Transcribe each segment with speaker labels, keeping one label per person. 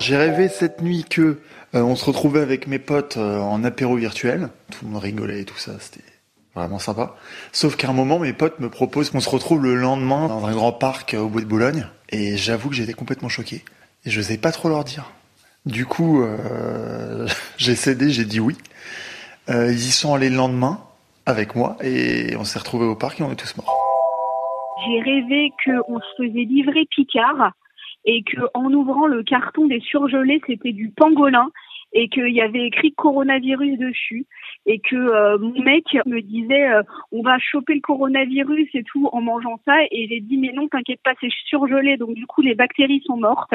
Speaker 1: J'ai rêvé cette nuit que euh, on se retrouvait avec mes potes euh, en apéro virtuel. Tout le monde rigolait et tout ça, c'était vraiment sympa. Sauf qu'à un moment, mes potes me proposent qu'on se retrouve le lendemain dans un grand parc euh, au bout de Boulogne. Et j'avoue que j'étais complètement choqué. Et je sais pas trop leur dire. Du coup, j'ai cédé, j'ai dit oui. Ils y sont allés le lendemain avec moi et on s'est retrouvés au parc et on est tous morts.
Speaker 2: J'ai rêvé qu'on se faisait livrer Picard et que en ouvrant le carton des surgelés, c'était du pangolin et qu'il y avait écrit coronavirus dessus et que euh, mon mec me disait euh, on va choper le coronavirus et tout en mangeant ça et j'ai dit mais non t'inquiète pas c'est surgelé donc du coup les bactéries sont mortes.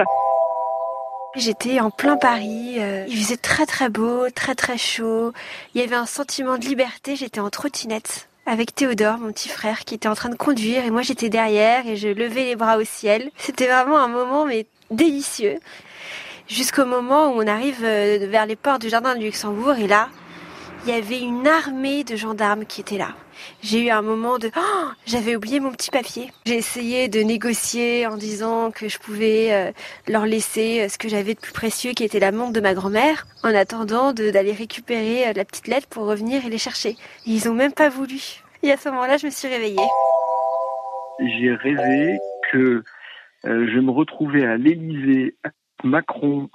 Speaker 3: J'étais en plein Paris, euh, il faisait très très beau, très très chaud, il y avait un sentiment de liberté, j'étais en trottinette avec Théodore, mon petit frère, qui était en train de conduire et moi j'étais derrière et je levais les bras au ciel. C'était vraiment un moment mais délicieux. Jusqu'au moment où on arrive euh, vers les portes du jardin du Luxembourg et là, il y avait une armée de gendarmes qui étaient là. J'ai eu un moment de oh, j'avais oublié mon petit papier. J'ai essayé de négocier en disant que je pouvais euh, leur laisser euh, ce que j'avais de plus précieux qui était la montre de ma grand-mère en attendant d'aller récupérer euh, la petite lettre pour revenir et les chercher. Ils ont même pas voulu. Et à ce moment-là, je me suis réveillée.
Speaker 4: J'ai rêvé que je me retrouvais à l'Élysée, Macron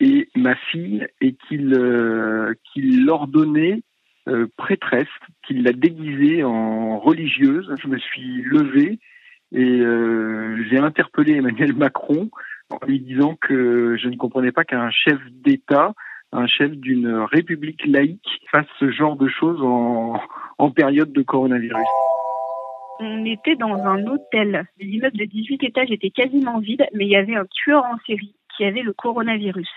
Speaker 4: et ma fille, et qu'il euh, qu'il l'ordonnait euh, prêtresse, qu'il l'a déguisée en religieuse. Je me suis levée et euh, j'ai interpellé Emmanuel Macron en lui disant que je ne comprenais pas qu'un chef d'État, un chef d'une république laïque, fasse ce genre de choses en, en période de coronavirus.
Speaker 2: On était dans un hôtel. L'immeuble de 18 étages était quasiment vide, mais il y avait un tueur en série qui avait le coronavirus.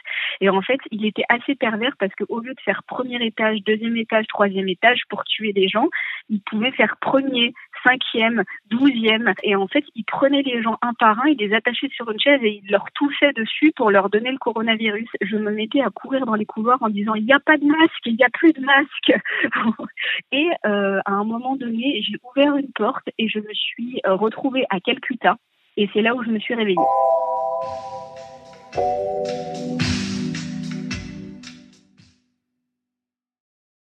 Speaker 2: Et en fait, il était assez pervers parce qu'au lieu de faire premier étage, deuxième étage, troisième étage pour tuer des gens, il pouvait faire premier, cinquième, douzième. Et en fait, il prenait les gens un par un, il les attachait sur une chaise et il leur touchait dessus pour leur donner le coronavirus. Je me mettais à courir dans les couloirs en disant il n'y a pas de masque, il n'y a plus de masque. et euh, à un moment donné, j'ai ouvert une porte et je me suis euh, retrouvée à Calcutta. Et c'est là où je me suis réveillée. Oh.